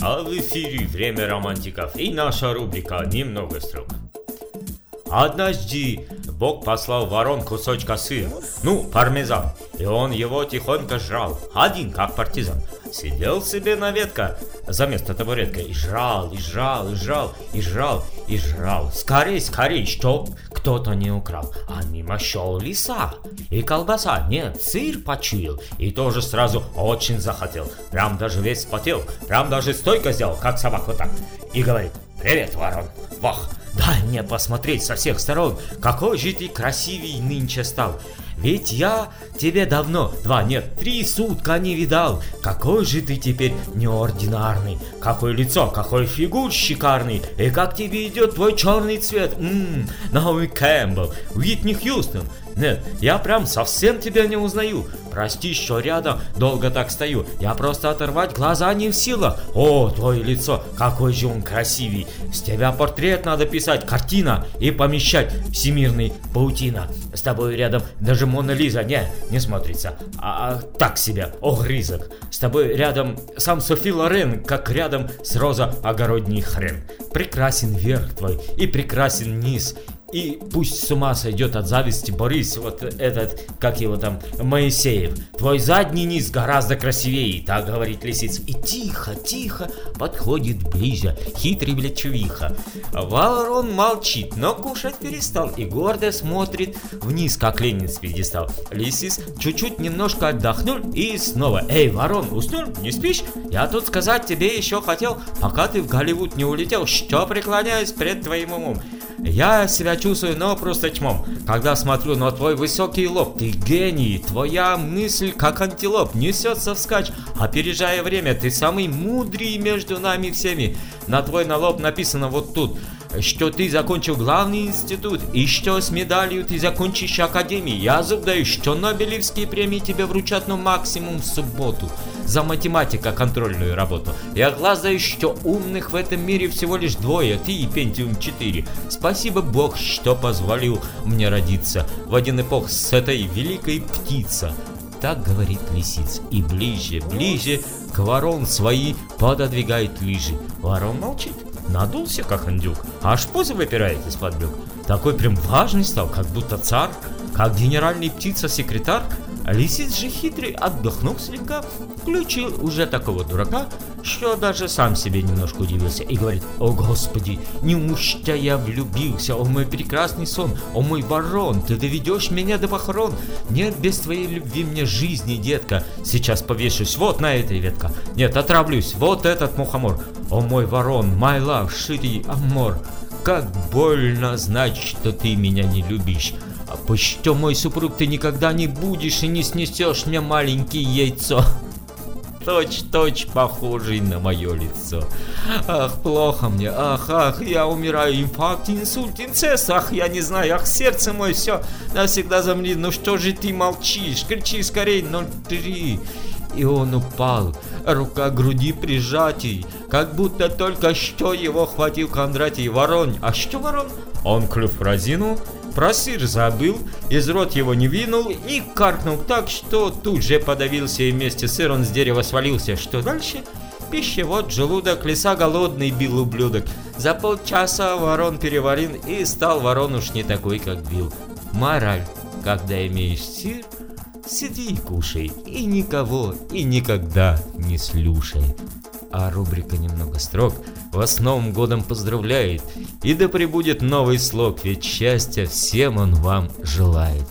А в эфире «Время романтиков» и наша рубрика «Немного строк». Однажды Бог послал ворон кусочка сыра, ну, пармезан, и он его тихонько жрал, один, как партизан. Сидел себе на ветке за место табуретка и жрал, и жрал, и жрал, и жрал, и жрал. Скорей, скорей, чтоб кто-то не украл. А мимо шел лиса. И колбаса, нет, сыр почуял. И тоже сразу очень захотел. Прям даже весь спотел. Прям даже стойко сделал, как собака вот так. И говорит, привет, ворон. Вах, дай мне посмотреть со всех сторон, какой же ты красивый нынче стал. Ведь я тебе давно, два, нет, три сутка не видал. Какой же ты теперь неординарный. Какое лицо, какой фигур шикарный. И как тебе идет твой черный цвет. Ммм, Наоми Кэмпбелл, Уитни Хьюстон. Нет, я прям совсем тебя не узнаю. Прости, что рядом долго так стою. Я просто оторвать глаза не в силах. О, твое лицо, какой же он красивый. С тебя портрет надо писать, картина и помещать. Всемирный паутина. С тобой рядом даже Мона Лиза не, не смотрится. А, а так себе, огрызок. С тобой рядом сам Софи Лорен, как рядом с Роза огородний хрен. Прекрасен верх твой и прекрасен низ. И пусть с ума сойдет от зависти Борис, вот этот, как его там, Моисеев. Твой задний низ гораздо красивее, так говорит лисица. И тихо, тихо подходит ближе, хитрый блядь чувиха. Ворон молчит, но кушать перестал и гордо смотрит вниз, как Ленин с пьедестал. Лисис чуть-чуть немножко отдохнул и снова. Эй, ворон, уснул? Не спишь? Я тут сказать тебе еще хотел, пока ты в Голливуд не улетел, что преклоняюсь пред твоим умом. Я себя чувствую, но просто чмом. Когда смотрю на твой высокий лоб, ты гений, твоя мысль как антилоп, несется вскачь, опережая время, ты самый мудрый между нами всеми. На твой на лоб написано вот тут, что ты закончил главный институт, и что с медалью ты закончишь академию. Я зуб даю, что Нобелевские премии тебе вручат, но максимум в субботу. За математика контрольную работу. Я глаз даю, что умных в этом мире всего лишь двое, ты и Пентиум 4. Спасибо Бог, что позволил мне родиться в один эпох с этой великой птицей. Так говорит лисица. И ближе, ближе к ворон свои пододвигает лижи. Ворон молчит надулся, как индюк, аж поза выпирает из-под брюк. Такой прям важный стал, как будто царь, как генеральный птица-секретарь. Лисиц же хитрый, отдохнув слегка, включил уже такого дурака, что даже сам себе немножко удивился и говорит, «О, Господи, неужто я влюбился, о мой прекрасный сон, о мой ворон, ты доведешь меня до похорон? Нет, без твоей любви мне жизни, детка, сейчас повешусь вот на этой ветка, нет, отравлюсь, вот этот мухомор, о мой ворон, my love, шитый амор, как больно знать, что ты меня не любишь». А почему мой супруг ты никогда не будешь и не снесешь мне маленькое яйцо? Точь-точь похожий на мое лицо. Ах, плохо мне, ах, ах, я умираю, инфаркт, инсульт, инцест, ах, я не знаю, ах, сердце мое все навсегда замри, ну что же ты молчишь, кричи скорей, 03. И он упал, рука груди прижатий, как будто только что его хватил Кондратий ворон. А что ворон? Он клюв разинул, про сыр забыл, из рот его не винул и каркнул так, что тут же подавился и вместе с сыром с дерева свалился. Что дальше? Пищевод, желудок, леса голодный бил ублюдок. За полчаса ворон переварил и стал ворон уж не такой, как бил. Мораль. Когда имеешь сыр, сиди и кушай, и никого, и никогда не слушай а рубрика «Немного строк» вас с Новым годом поздравляет, и да пребудет новый слог, ведь счастья всем он вам желает.